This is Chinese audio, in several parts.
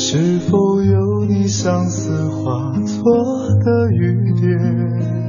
是否有你相思化作的雨点？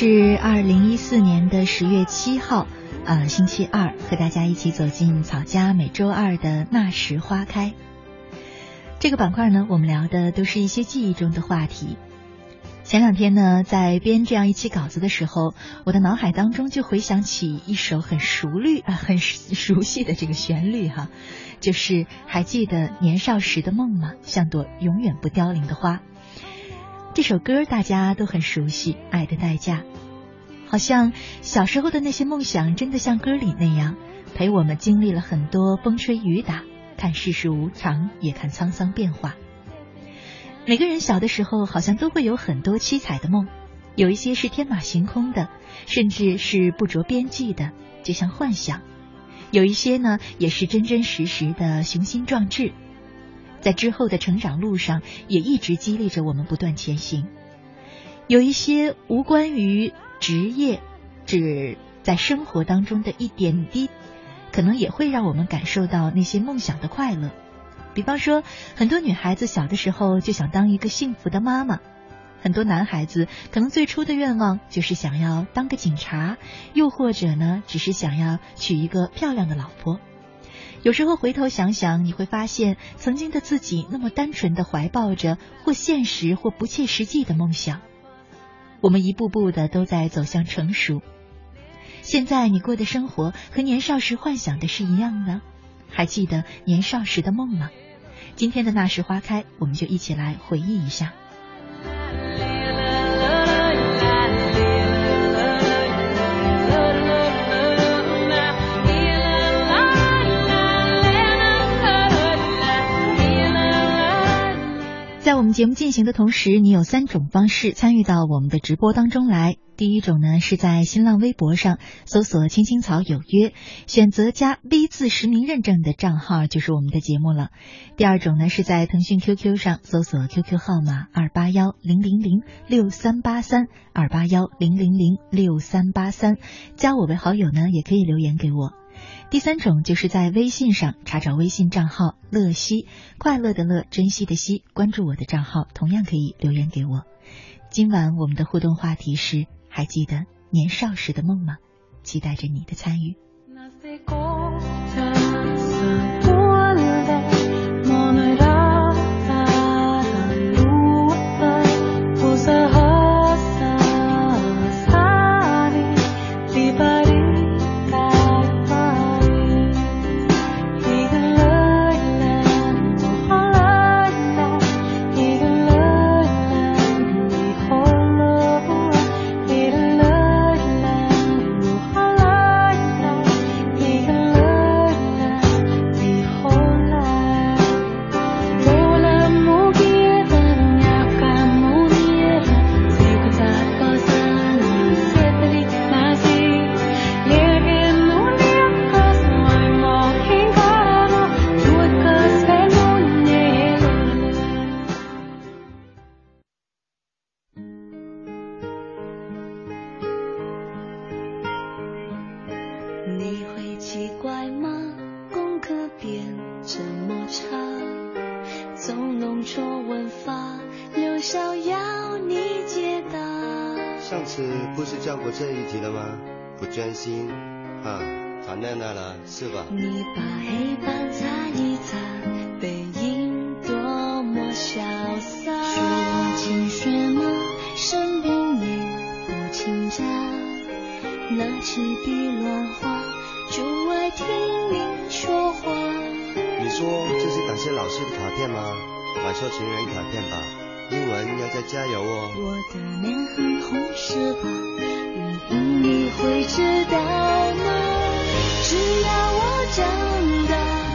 是二零一四年的十月七号，呃，星期二，和大家一起走进草家每周二的那时花开。这个板块呢，我们聊的都是一些记忆中的话题。前两天呢，在编这样一期稿子的时候，我的脑海当中就回想起一首很熟律啊，很熟悉的这个旋律哈，就是还记得年少时的梦吗？像朵永远不凋零的花。这首歌大家都很熟悉，《爱的代价》，好像小时候的那些梦想，真的像歌里那样，陪我们经历了很多风吹雨打，看世事无常，也看沧桑变化。每个人小的时候，好像都会有很多七彩的梦，有一些是天马行空的，甚至是不着边际的，就像幻想；有一些呢，也是真真实实的雄心壮志。在之后的成长路上，也一直激励着我们不断前行。有一些无关于职业，只在生活当中的一点滴，可能也会让我们感受到那些梦想的快乐。比方说，很多女孩子小的时候就想当一个幸福的妈妈，很多男孩子可能最初的愿望就是想要当个警察，又或者呢，只是想要娶一个漂亮的老婆。有时候回头想想，你会发现曾经的自己那么单纯的怀抱着或现实或不切实际的梦想。我们一步步的都在走向成熟。现在你过的生活和年少时幻想的是一样的，还记得年少时的梦吗？今天的那时花开，我们就一起来回忆一下。节目进行的同时，你有三种方式参与到我们的直播当中来。第一种呢，是在新浪微博上搜索“青青草有约”，选择加 V 字实名认证的账号就是我们的节目了。第二种呢，是在腾讯 QQ 上搜索 QQ 号码二八幺零零零六三八三二八幺零零零六三八三，加我为好友呢，也可以留言给我。第三种就是在微信上查找微信账号“乐西”，快乐的乐，珍惜的惜，关注我的账号，同样可以留言给我。今晚我们的互动话题是：还记得年少时的梦吗？期待着你的参与。是吧？你把黑板擦一擦，背影多么潇洒。说我近视吗？生病也不请假，拿起笔乱画，就爱听你说话。你说这是感谢老师的卡片吗？买错情人卡片吧。英文要再加油哦。我的脸很红是吧？原因你会知道吗？只要我长大，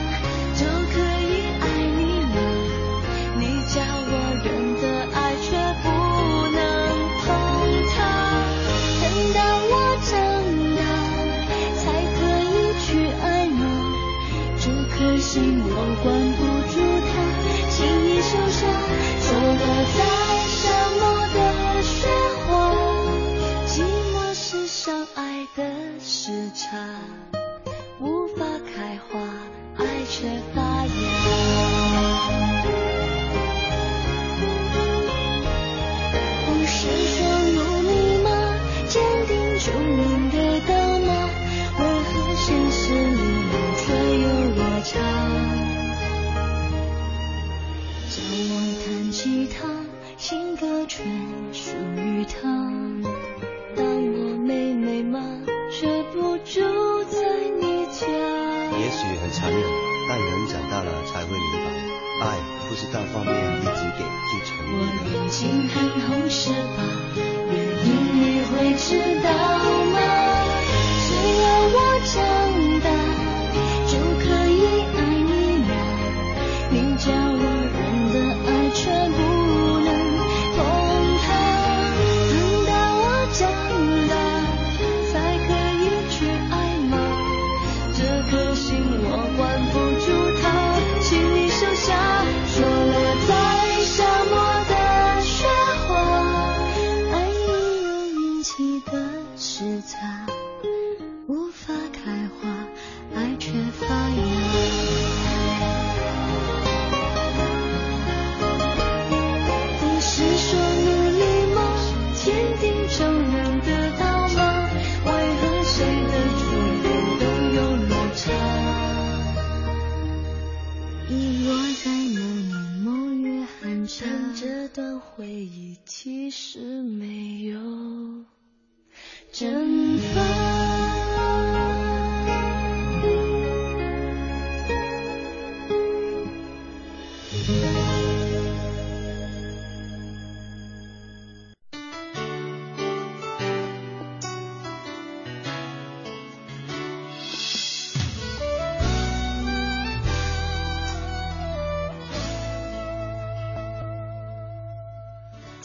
爱不是单方面一直给就成我眼睛很红是吧？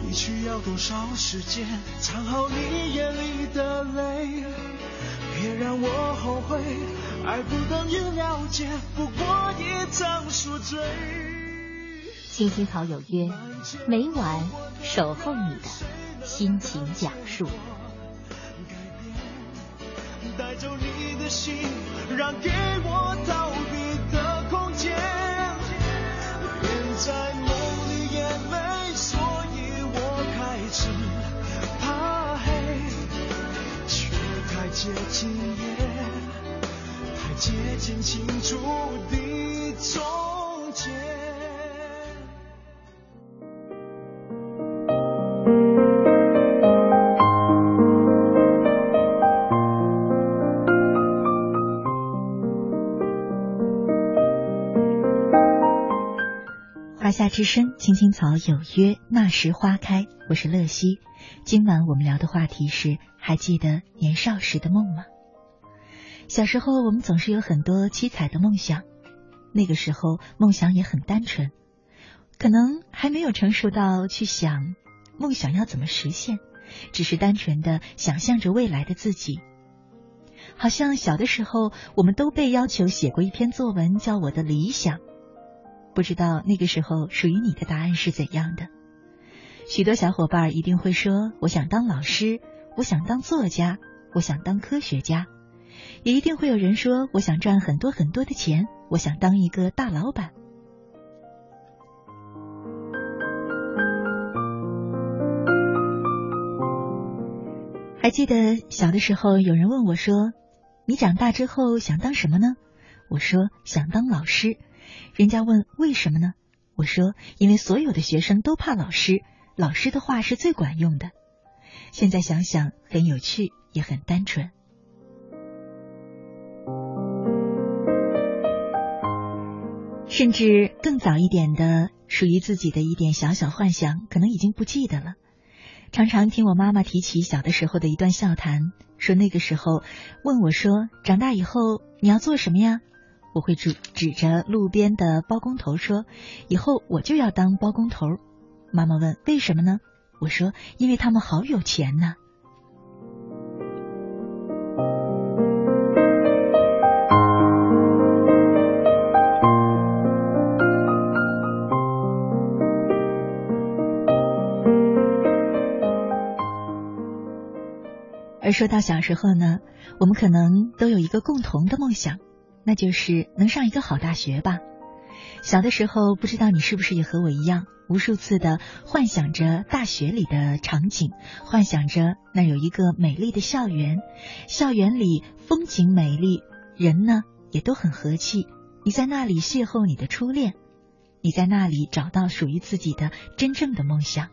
你需要多少时间藏好你眼里的泪？别让我后悔，爱不等于了解，不过一场宿醉。青青草有约，每晚守候你的心情讲述。带走你的心，让给我逃避的空间。人在接近夜，太接近清楚的终结。夏之声，青青草有约，那时花开。我是乐西，今晚我们聊的话题是：还记得年少时的梦吗？小时候，我们总是有很多七彩的梦想，那个时候梦想也很单纯，可能还没有成熟到去想梦想要怎么实现，只是单纯的想象着未来的自己。好像小的时候我们都被要求写过一篇作文，叫《我的理想》。不知道那个时候属于你的答案是怎样的？许多小伙伴一定会说：“我想当老师，我想当作家，我想当科学家。”也一定会有人说：“我想赚很多很多的钱，我想当一个大老板。”还记得小的时候，有人问我说：“你长大之后想当什么呢？”我说：“想当老师。”人家问为什么呢？我说：“因为所有的学生都怕老师，老师的话是最管用的。”现在想想，很有趣，也很单纯。甚至更早一点的，属于自己的一点小小幻想，可能已经不记得了。常常听我妈妈提起小的时候的一段笑谈，说那个时候问我说：“长大以后你要做什么呀？”我会指指着路边的包工头说：“以后我就要当包工头。”妈妈问：“为什么呢？”我说：“因为他们好有钱呢。”而说到小时候呢，我们可能都有一个共同的梦想，那就是能上一个好大学吧。小的时候，不知道你是不是也和我一样，无数次的幻想着大学里的场景，幻想着那有一个美丽的校园，校园里风景美丽，人呢也都很和气。你在那里邂逅你的初恋，你在那里找到属于自己的真正的梦想。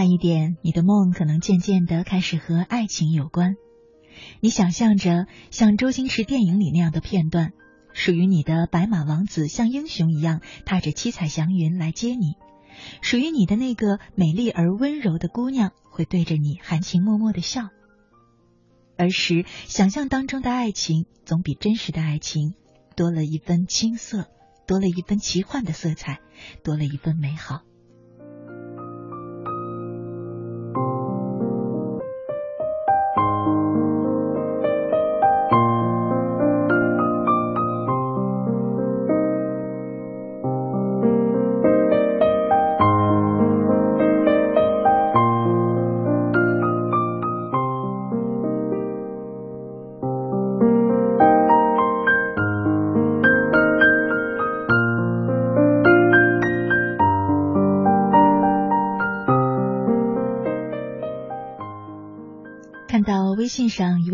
慢一点，你的梦可能渐渐的开始和爱情有关。你想象着像周星驰电影里那样的片段，属于你的白马王子像英雄一样踏着七彩祥云来接你，属于你的那个美丽而温柔的姑娘会对着你含情脉脉的笑。儿时想象当中的爱情，总比真实的爱情多了一分青涩，多了一分奇幻的色彩，多了一分美好。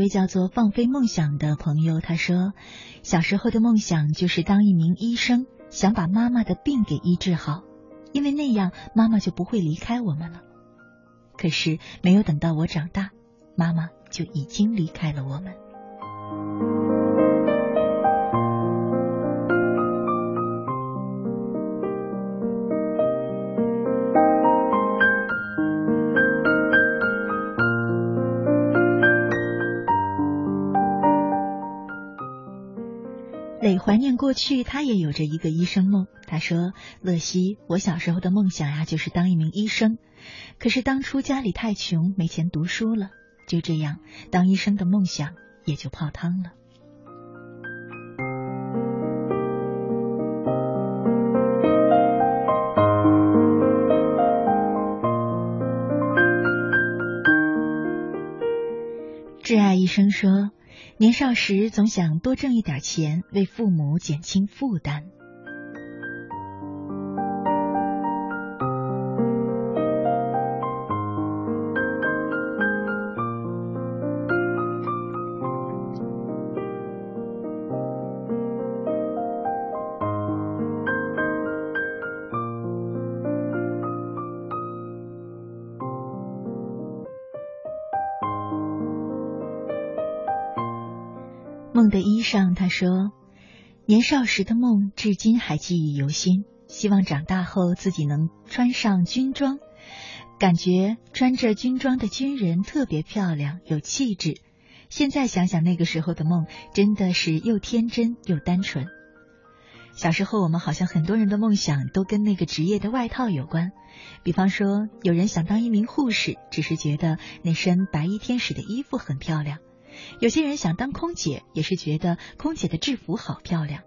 位叫做“放飞梦想”的朋友，他说：“小时候的梦想就是当一名医生，想把妈妈的病给医治好，因为那样妈妈就不会离开我们了。可是没有等到我长大，妈妈就已经离开了我们。”去，他也有着一个医生梦。他说：“乐西，我小时候的梦想呀，就是当一名医生。可是当初家里太穷，没钱读书了，就这样，当医生的梦想也就泡汤了。”挚爱医生说。年少时总想多挣一点钱，为父母减轻负担。上，他说：“年少时的梦，至今还记忆犹新。希望长大后自己能穿上军装，感觉穿着军装的军人特别漂亮，有气质。现在想想那个时候的梦，真的是又天真又单纯。小时候，我们好像很多人的梦想都跟那个职业的外套有关。比方说，有人想当一名护士，只是觉得那身白衣天使的衣服很漂亮；有些人想当空姐，也是觉得空姐的制服好漂亮。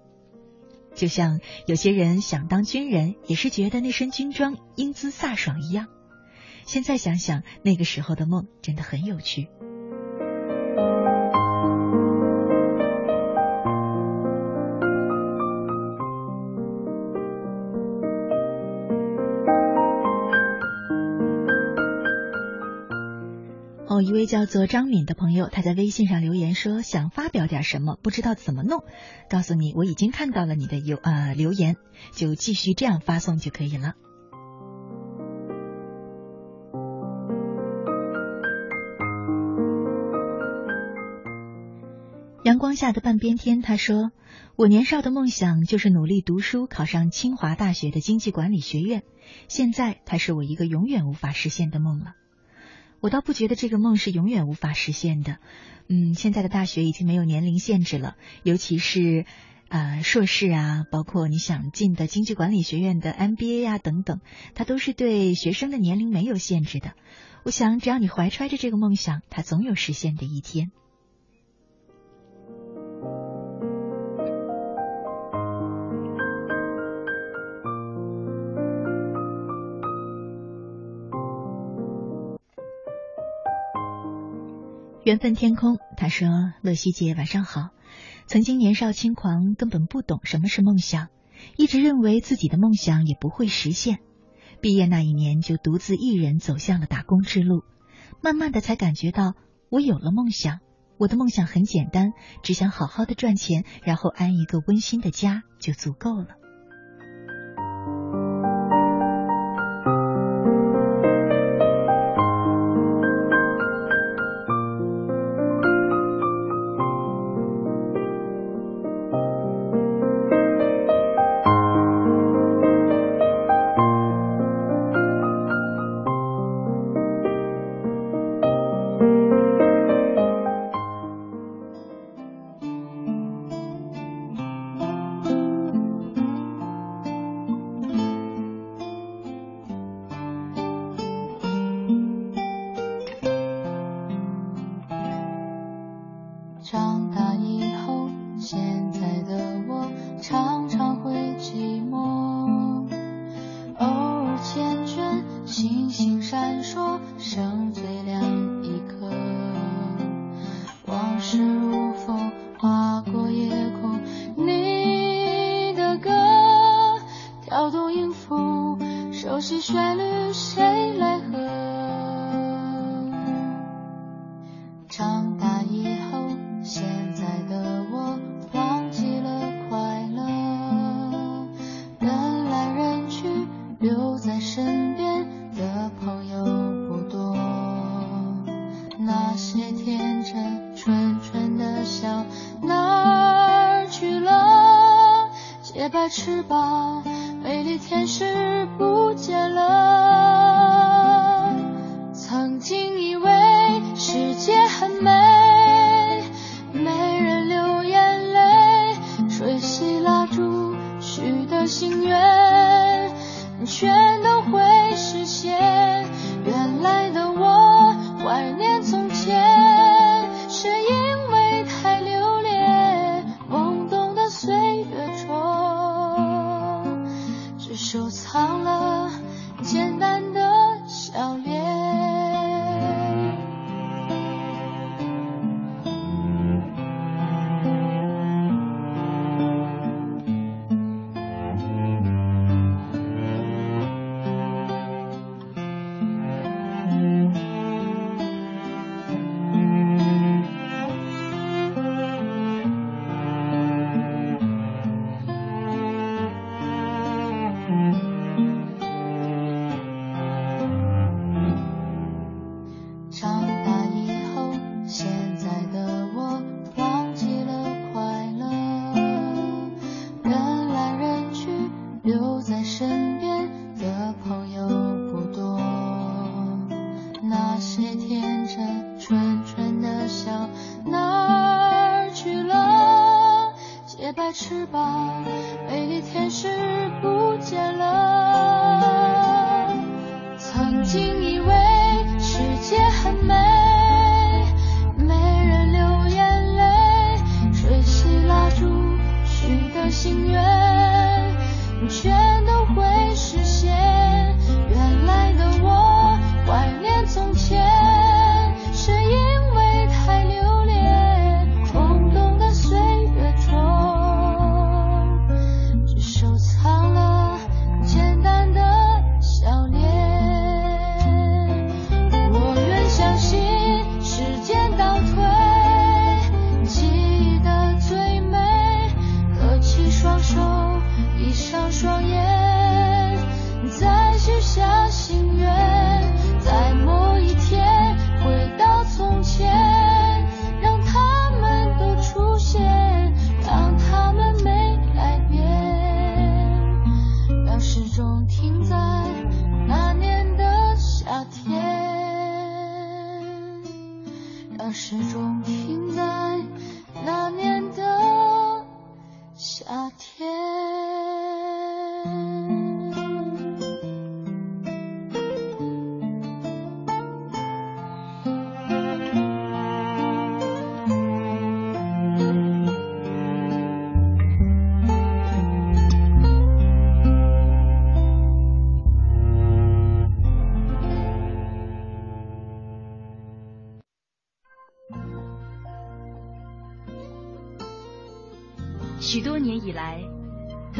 就像有些人想当军人，也是觉得那身军装英姿飒爽一样。现在想想，那个时候的梦真的很有趣。叫做张敏的朋友，他在微信上留言说想发表点什么，不知道怎么弄。告诉你，我已经看到了你的有呃留言，就继续这样发送就可以了。阳光下的半边天，他说：“我年少的梦想就是努力读书，考上清华大学的经济管理学院。现在，它是我一个永远无法实现的梦了。”我倒不觉得这个梦是永远无法实现的，嗯，现在的大学已经没有年龄限制了，尤其是呃硕士啊，包括你想进的经济管理学院的 MBA 啊等等，它都是对学生的年龄没有限制的。我想，只要你怀揣着这个梦想，它总有实现的一天。缘分天空，他说：“乐西姐晚上好。曾经年少轻狂，根本不懂什么是梦想，一直认为自己的梦想也不会实现。毕业那一年，就独自一人走向了打工之路。慢慢的，才感觉到我有了梦想。我的梦想很简单，只想好好的赚钱，然后安一个温馨的家就足够了。”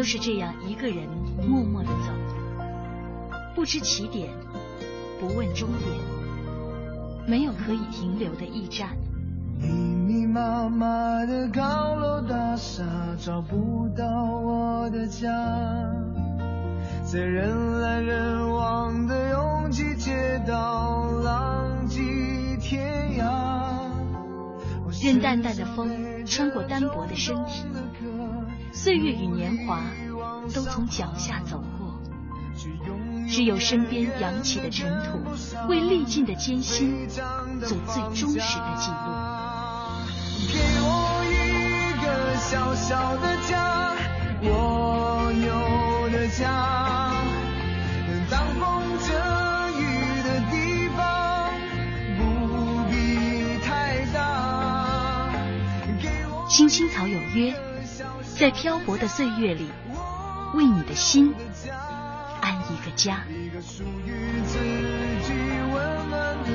都是这样一个人默默的走，不知起点，不问终点，没有可以停留的驿站。密密麻麻的高楼大厦，找不到我的家。在人来人往的拥挤街道，浪迹天涯。任淡淡的风穿过单薄的身体，岁月与年华都从脚下走过，只有身边扬起的尘土，为历尽的艰辛做最忠实的记录。给我一个小小的家，我有的家。当风遮雨的地方，不必太大。青青草有约，在漂泊的岁月里，为你的心安一个家。一个属于自己温暖的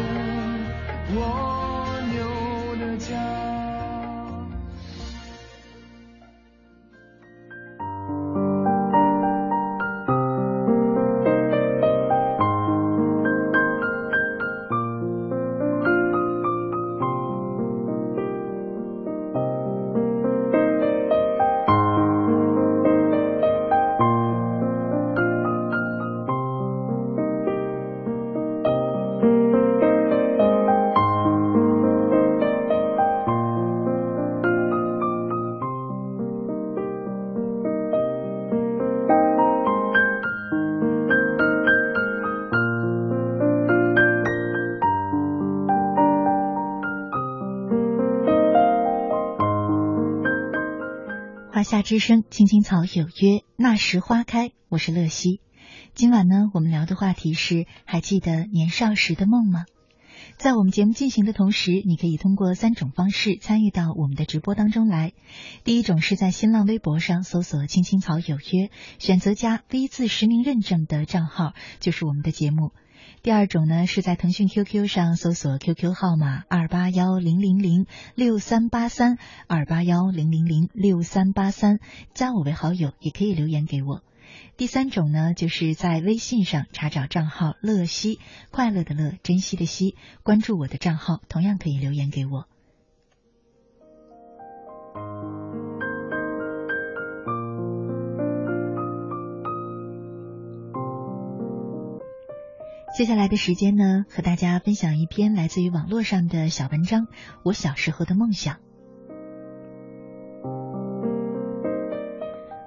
蜗夏之声，青青草有约，那时花开。我是乐西。今晚呢，我们聊的话题是：还记得年少时的梦吗？在我们节目进行的同时，你可以通过三种方式参与到我们的直播当中来。第一种是在新浪微博上搜索“青青草有约”，选择加 V 字实名认证的账号，就是我们的节目。第二种呢，是在腾讯 QQ 上搜索 QQ 号码二八幺零零零六三八三二八幺零零零六三八三，加我为好友，也可以留言给我。第三种呢，就是在微信上查找账号“乐西”，快乐的乐，珍惜的惜，关注我的账号，同样可以留言给我。接下来的时间呢，和大家分享一篇来自于网络上的小文章《我小时候的梦想》。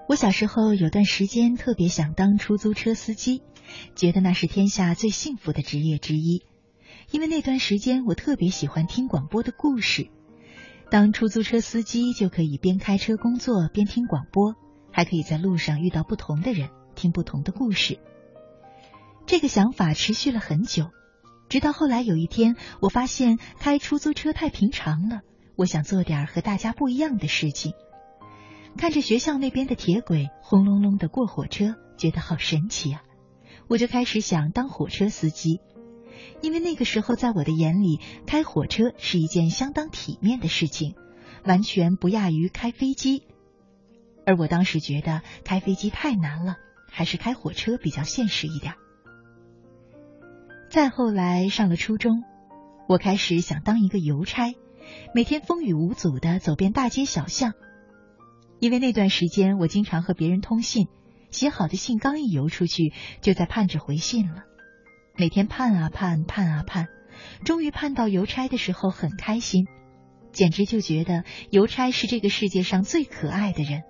我小时候有段时间特别想当出租车司机，觉得那是天下最幸福的职业之一。因为那段时间我特别喜欢听广播的故事，当出租车司机就可以边开车工作边听广播，还可以在路上遇到不同的人，听不同的故事。这个想法持续了很久，直到后来有一天，我发现开出租车太平常了，我想做点和大家不一样的事情。看着学校那边的铁轨轰隆隆的过火车，觉得好神奇啊！我就开始想当火车司机，因为那个时候在我的眼里，开火车是一件相当体面的事情，完全不亚于开飞机。而我当时觉得开飞机太难了，还是开火车比较现实一点。再后来上了初中，我开始想当一个邮差，每天风雨无阻的走遍大街小巷。因为那段时间我经常和别人通信，写好的信刚一邮出去，就在盼着回信了。每天盼啊盼，盼啊盼，终于盼到邮差的时候，很开心，简直就觉得邮差是这个世界上最可爱的人。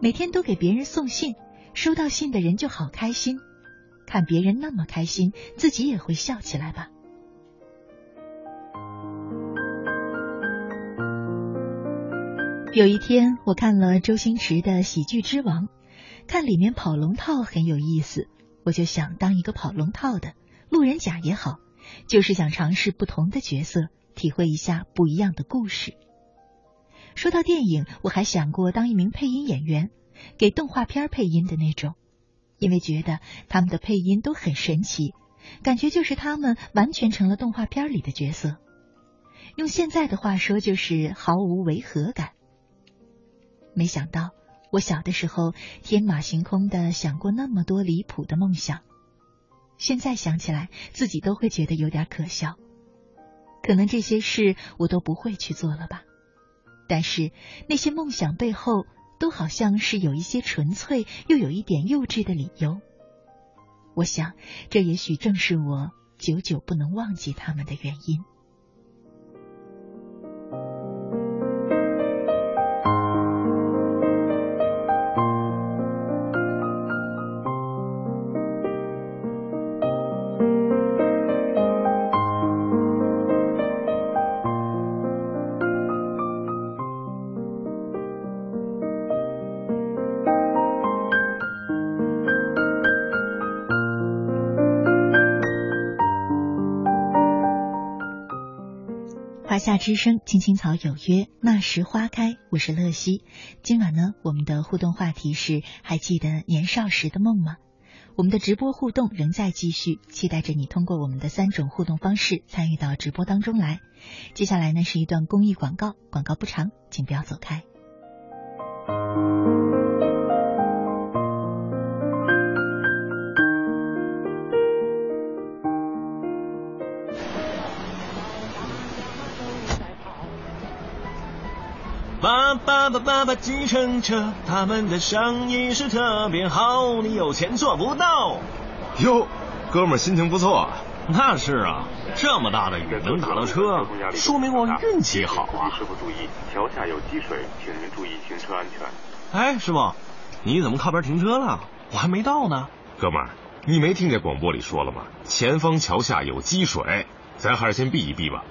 每天都给别人送信，收到信的人就好开心。看别人那么开心，自己也会笑起来吧。有一天，我看了周星驰的《喜剧之王》，看里面跑龙套很有意思，我就想当一个跑龙套的路人甲也好，就是想尝试不同的角色，体会一下不一样的故事。说到电影，我还想过当一名配音演员，给动画片配音的那种，因为觉得他们的配音都很神奇，感觉就是他们完全成了动画片里的角色。用现在的话说，就是毫无违和感。没想到我小的时候天马行空的想过那么多离谱的梦想，现在想起来自己都会觉得有点可笑。可能这些事我都不会去做了吧。但是那些梦想背后，都好像是有一些纯粹又有一点幼稚的理由。我想，这也许正是我久久不能忘记他们的原因。夏之声，青青草有约，那时花开。我是乐西。今晚呢，我们的互动话题是：还记得年少时的梦吗？我们的直播互动仍在继续，期待着你通过我们的三种互动方式参与到直播当中来。接下来呢，是一段公益广告，广告不长，请不要走开。爸爸爸爸爸计程车，他们的生意是特别好，你有钱做不到。哟，哥们儿心情不错。那是啊，这么大的雨能打到车，说明我运气好啊。师傅注意，桥下有积水，请您注意行车安全。哎，师傅，你怎么靠边停车了？我还没到呢。哥们儿，你没听见广播里说了吗？前方桥下有积水，咱还是先避一避吧。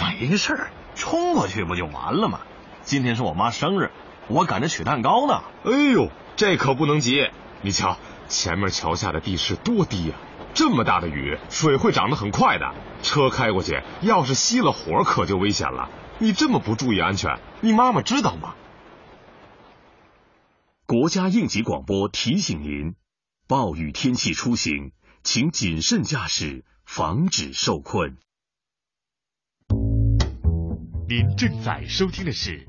没事儿，冲过去不就完了吗？今天是我妈生日，我赶着取蛋糕呢。哎呦，这可不能急！你瞧，前面桥下的地势多低呀，这么大的雨，水会涨得很快的。车开过去，要是熄了火，可就危险了。你这么不注意安全，你妈妈知道吗？国家应急广播提醒您：暴雨天气出行，请谨慎驾驶，防止受困。您正在收听的是。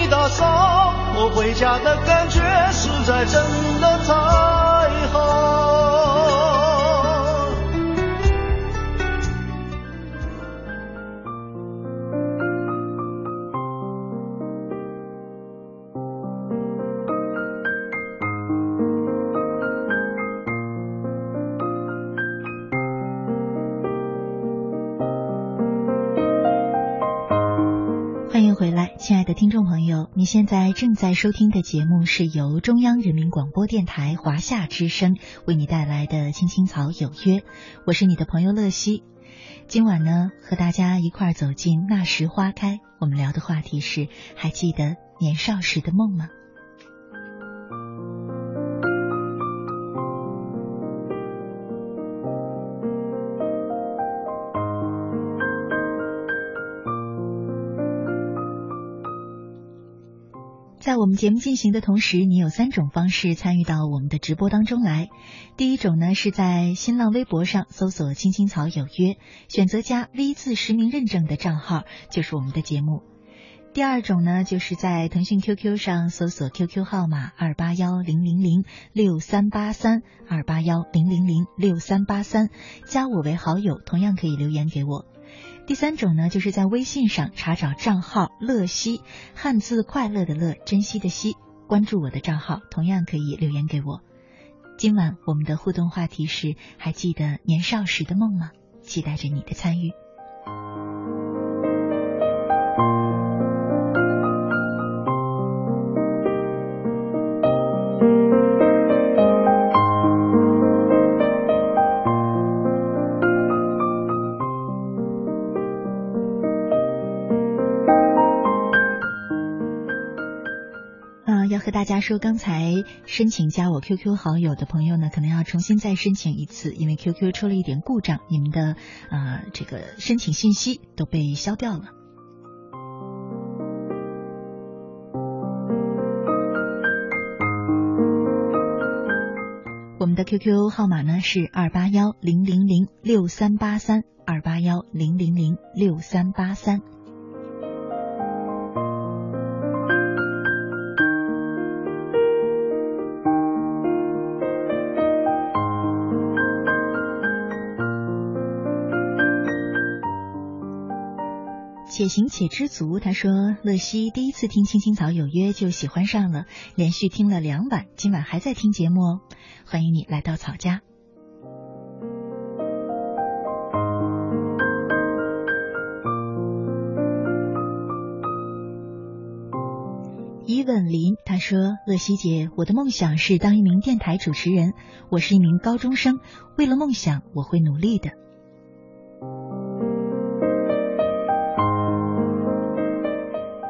我回家的感觉实在真的太你现在正在收听的节目是由中央人民广播电台华夏之声为你带来的《青青草有约》，我是你的朋友乐西。今晚呢，和大家一块儿走进那时花开，我们聊的话题是：还记得年少时的梦吗？我们节目进行的同时，你有三种方式参与到我们的直播当中来。第一种呢，是在新浪微博上搜索“青青草有约”，选择加 V 字实名认证的账号，就是我们的节目。第二种呢，就是在腾讯 QQ 上搜索 QQ 号码二八幺零零零六三八三二八幺零零零六三八三，加我为好友，同样可以留言给我。第三种呢，就是在微信上查找账号“乐西”，汉字快乐的乐，珍惜的惜，关注我的账号，同样可以留言给我。今晚我们的互动话题是：还记得年少时的梦吗？期待着你的参与。大家说，刚才申请加我 QQ 好友的朋友呢，可能要重新再申请一次，因为 QQ 出了一点故障，你们的呃这个申请信息都被消掉了。我们的 QQ 号码呢是二八幺零零零六三八三，二八幺零零零六三八三。且行且知足。他说：“乐西第一次听《青青草有约》就喜欢上了，连续听了两晚，今晚还在听节目哦。欢迎你来到草家。”伊问林他说：“乐西姐，我的梦想是当一名电台主持人。我是一名高中生，为了梦想，我会努力的。”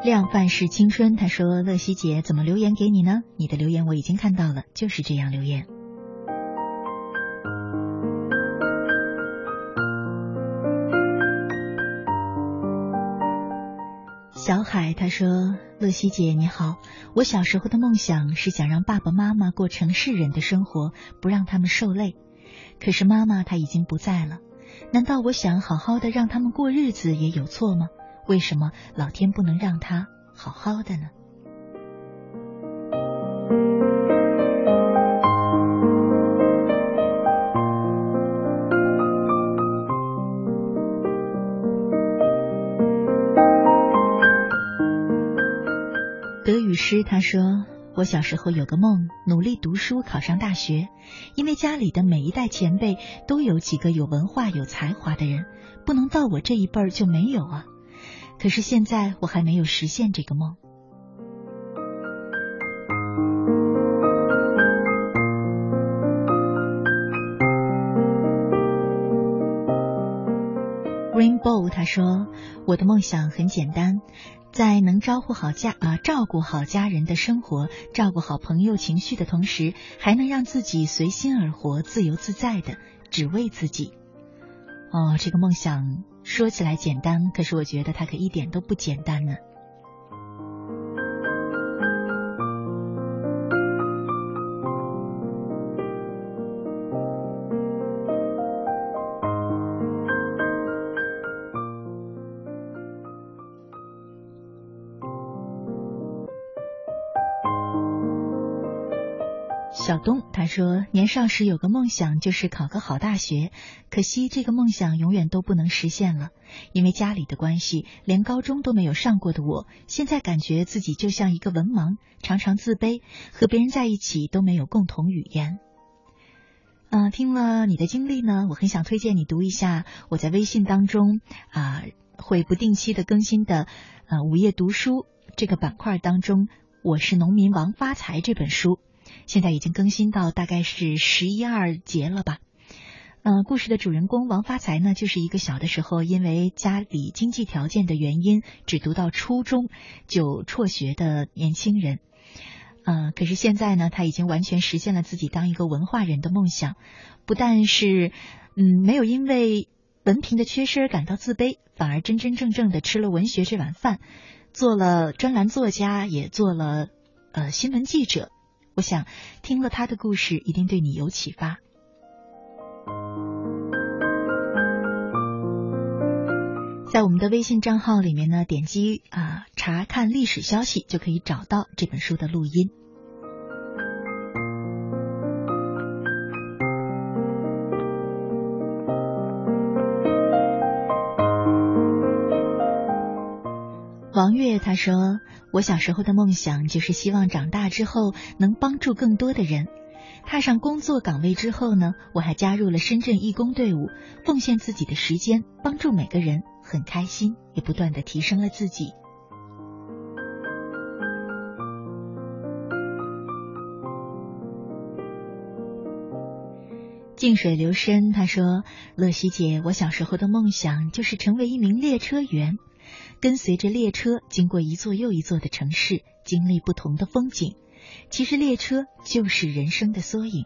量贩式青春，他说：“乐西姐怎么留言给你呢？你的留言我已经看到了，就是这样留言。”小海他说：“乐西姐你好，我小时候的梦想是想让爸爸妈妈过城市人的生活，不让他们受累。可是妈妈她已经不在了，难道我想好好的让他们过日子也有错吗？”为什么老天不能让他好好的呢？德语诗他说：“我小时候有个梦，努力读书，考上大学。因为家里的每一代前辈都有几个有文化、有才华的人，不能到我这一辈儿就没有啊。可是现在我还没有实现这个梦。” Rainbow 他说：“我的梦想很简单。”在能招呼好家啊、照顾好家人的生活，照顾好朋友情绪的同时，还能让自己随心而活、自由自在的，只为自己。哦，这个梦想说起来简单，可是我觉得它可一点都不简单呢。小东他说，年少时有个梦想，就是考个好大学，可惜这个梦想永远都不能实现了，因为家里的关系，连高中都没有上过的我，现在感觉自己就像一个文盲，常常自卑，和别人在一起都没有共同语言。嗯、呃，听了你的经历呢，我很想推荐你读一下我在微信当中啊、会不定期的更新的呃午夜读书这个板块当中，我是农民王发财这本书。现在已经更新到大概是十一二节了吧。嗯、故事的主人公王发财呢，就是一个小的时候因为家里经济条件的原因，只读到初中就辍学的年轻人。呃，可是现在呢，他已经完全实现了自己当一个文化人的梦想，不但是嗯没有因为文凭的缺失而感到自卑，反而真真正正的吃了文学这碗饭，做了专栏作家，也做了呃新闻记者。我想听了他的故事，一定对你有启发。在我们的微信账号里面呢，点击啊、查看历史消息，就可以找到这本书的录音。王月他说：“我小时候的梦想就是希望长大之后能帮助更多的人。踏上工作岗位之后呢，我还加入了深圳义工队伍，奉献自己的时间，帮助每个人，很开心，也不断的提升了自己。”静水流深他说：“乐西姐，我小时候的梦想就是成为一名列车员。”跟随着列车经过一座又一座的城市，经历不同的风景。其实列车就是人生的缩影。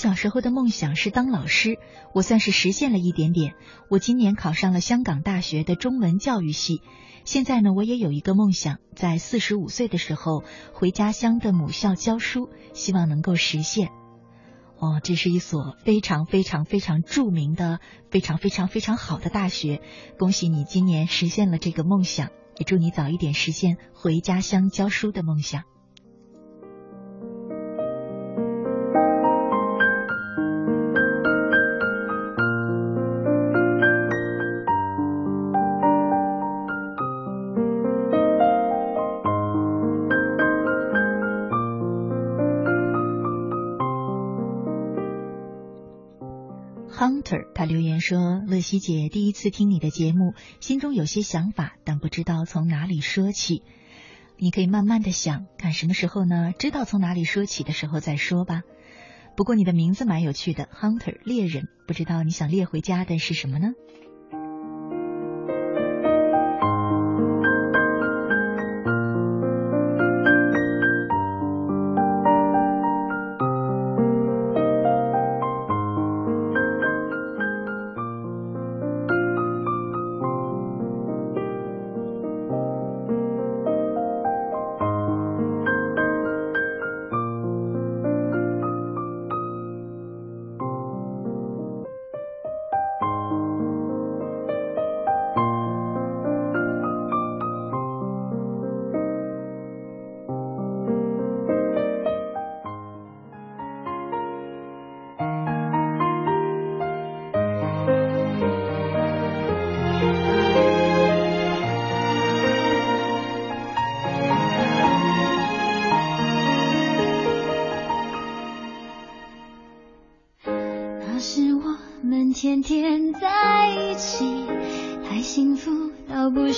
小时候的梦想是当老师，我算是实现了一点点。我今年考上了香港大学的中文教育系。现在呢，我也有一个梦想，在四十五岁的时候回家乡的母校教书，希望能够实现。哦，这是一所非常非常非常著名的、非常非常非常好的大学。恭喜你今年实现了这个梦想，也祝你早一点实现回家乡教书的梦想。说：“乐西姐第一次听你的节目，心中有些想法，但不知道从哪里说起。你可以慢慢的想，看什么时候呢？知道从哪里说起的时候再说吧。不过你的名字蛮有趣的，Hunter 猎人，不知道你想猎回家的是什么呢？”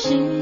是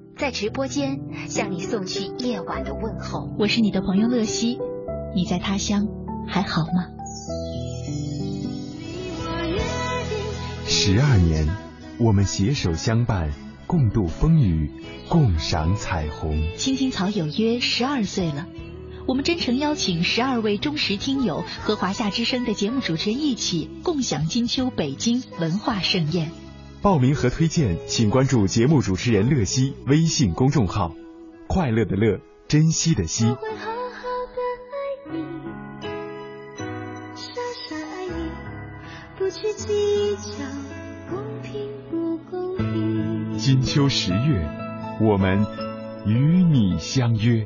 在直播间向你送去夜晚的问候。我是你的朋友乐西，你在他乡还好吗？十二年，我们携手相伴，共度风雨，共赏彩虹。青青草有约十二岁了，我们真诚邀请十二位忠实听友和华夏之声的节目主持人一起共享金秋北京文化盛宴。报名和推荐，请关注节目主持人乐西微信公众号“快乐的乐，珍惜的惜”。会好好的爱你，傻傻爱你，不去计较公平不公平。金秋十月，我们与你相约。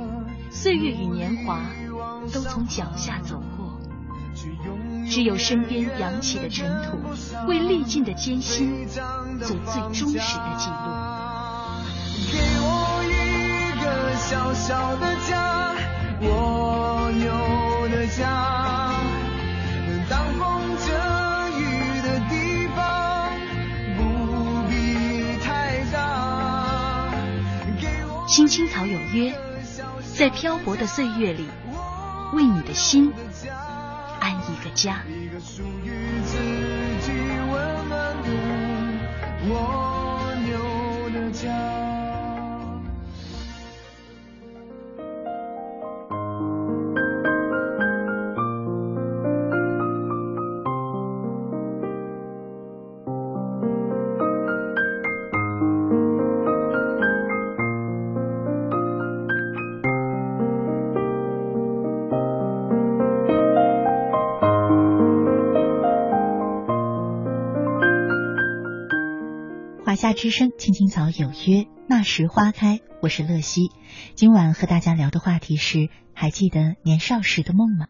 岁月与年华都从脚下走过，只有身边扬起的尘土，为历尽的艰辛做最忠实的记录。给我一个小小的家，我有的家，当风遮雨的地方，不必太大。青青草有约，在漂泊的岁月里，为你的心安一个家。一个属于自己温暖的蜗牛的家。之声，青青草有约，那时花开。我是乐西，今晚和大家聊的话题是：还记得年少时的梦吗？